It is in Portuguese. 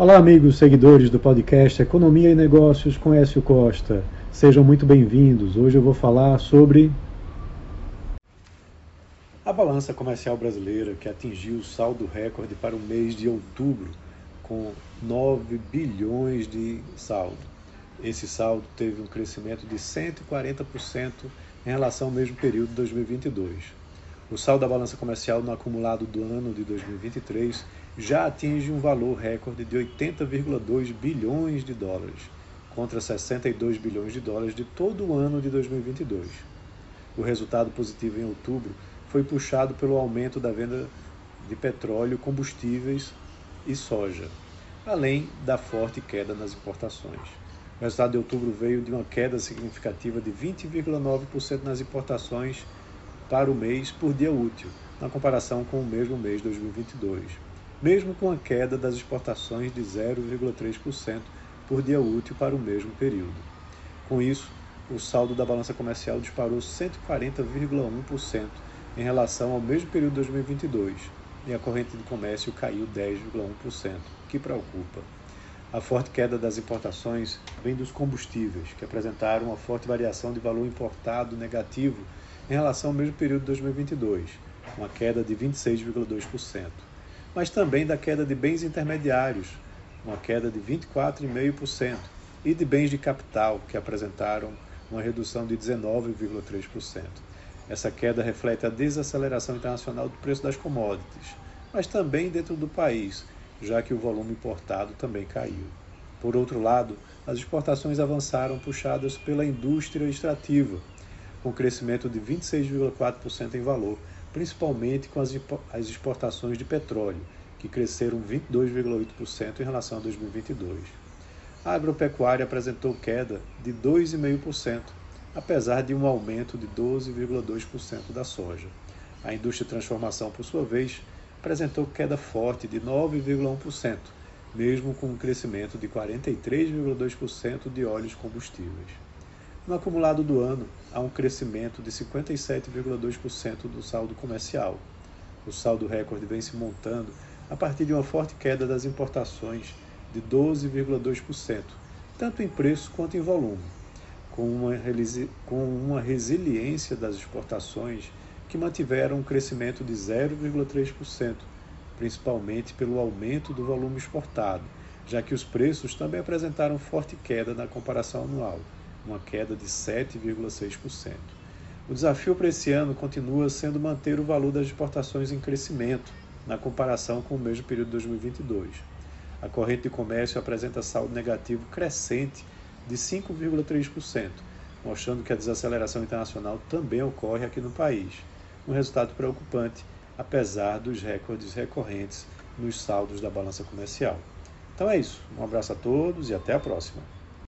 Olá, amigos seguidores do podcast Economia e Negócios com Écio Costa. Sejam muito bem-vindos. Hoje eu vou falar sobre a balança comercial brasileira que atingiu o saldo recorde para o mês de outubro, com 9 bilhões de saldo. Esse saldo teve um crescimento de 140% em relação ao mesmo período de 2022. O saldo da balança comercial no acumulado do ano de 2023 já atinge um valor recorde de 80,2 bilhões de dólares, contra 62 bilhões de dólares de todo o ano de 2022. O resultado positivo em outubro foi puxado pelo aumento da venda de petróleo, combustíveis e soja, além da forte queda nas importações. O resultado de outubro veio de uma queda significativa de 20,9% nas importações para o mês por dia útil, na comparação com o mesmo mês de 2022 mesmo com a queda das exportações de 0,3% por dia útil para o mesmo período. Com isso, o saldo da balança comercial disparou 140,1% em relação ao mesmo período de 2022 e a corrente de comércio caiu 10,1%, que preocupa. A forte queda das importações vem dos combustíveis, que apresentaram uma forte variação de valor importado negativo em relação ao mesmo período de 2022, uma queda de 26,2% mas também da queda de bens intermediários, uma queda de 24,5%, e de bens de capital, que apresentaram uma redução de 19,3%. Essa queda reflete a desaceleração internacional do preço das commodities, mas também dentro do país, já que o volume importado também caiu. Por outro lado, as exportações avançaram puxadas pela indústria extrativa, com crescimento de 26,4% em valor, principalmente com as exportações de petróleo, que cresceram 22,8% em relação a 2022. A agropecuária apresentou queda de 2,5%, apesar de um aumento de 12,2% da soja. A indústria de transformação, por sua vez, apresentou queda forte de 9,1%, mesmo com um crescimento de 43,2% de óleos combustíveis. No acumulado do ano, há um crescimento de 57,2% do saldo comercial. O saldo recorde vem se montando a partir de uma forte queda das importações de 12,2%, tanto em preço quanto em volume, com uma, resiliência das exportações que mantiveram um crescimento de 0,3%, principalmente pelo aumento do volume exportado, já que os preços também apresentaram forte queda na comparação anual uma queda de 7,6%. O desafio para esse ano continua sendo manter o valor das exportações em crescimento, na comparação com o mesmo período de 2022. A corrente de comércio apresenta saldo negativo crescente de 5,3%, mostrando que a desaceleração internacional também ocorre aqui no país, um resultado preocupante, apesar dos recordes recorrentes nos saldos da balança comercial. Então é isso. Um abraço a todos e até a próxima.